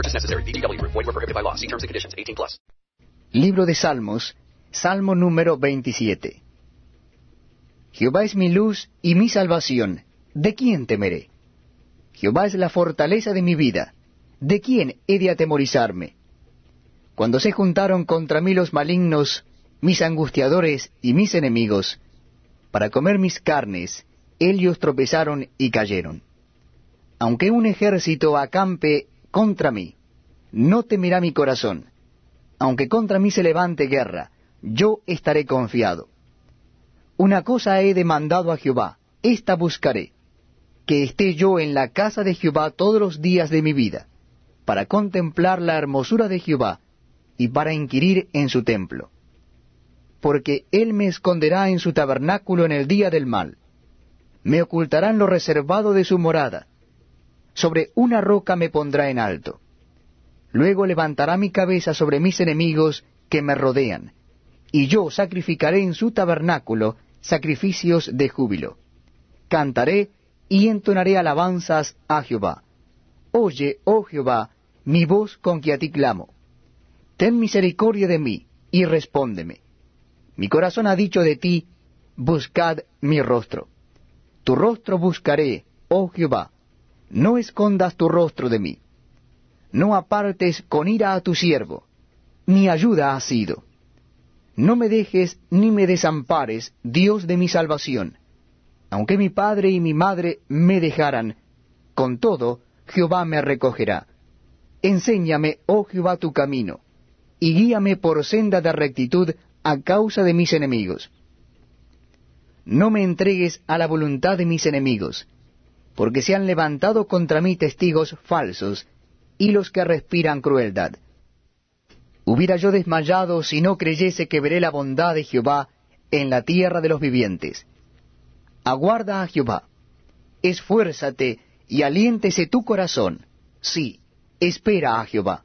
No purchase necessary. BGW. Void were prohibited by law. See terms and conditions. 18 plus. Libro de Salmos, Salmo número 27. Jehová es mi luz y mi salvación. ¿De quién temeré? Jehová es la fortaleza de mi vida. ¿De quién he de atemorizarme? Cuando se juntaron contra mí los malignos, mis angustiadores y mis enemigos, para comer mis carnes, ellos tropezaron y cayeron. Aunque un ejército acampe contra mí, no temerá mi corazón. Aunque contra mí se levante guerra, yo estaré confiado. Una cosa he demandado a Jehová, esta buscaré, que esté yo en la casa de Jehová todos los días de mi vida, para contemplar la hermosura de Jehová y para inquirir en su templo porque él me esconderá en su tabernáculo en el día del mal. Me ocultará en lo reservado de su morada. Sobre una roca me pondrá en alto. Luego levantará mi cabeza sobre mis enemigos que me rodean, y yo sacrificaré en su tabernáculo sacrificios de júbilo. Cantaré y entonaré alabanzas a Jehová. Oye, oh Jehová, mi voz con que a ti clamo. Ten misericordia de mí, y respóndeme mi corazón ha dicho de ti, buscad mi rostro. Tu rostro buscaré, oh Jehová, no escondas tu rostro de mí. No apartes con ira a tu siervo, mi ayuda ha sido. No me dejes ni me desampares, Dios de mi salvación. Aunque mi padre y mi madre me dejaran, con todo Jehová me recogerá. Enséñame, oh Jehová, tu camino, y guíame por senda de rectitud a causa de mis enemigos. No me entregues a la voluntad de mis enemigos, porque se han levantado contra mí testigos falsos y los que respiran crueldad. Hubiera yo desmayado si no creyese que veré la bondad de Jehová en la tierra de los vivientes. Aguarda a Jehová, esfuérzate y aliéntese tu corazón. Sí, espera a Jehová.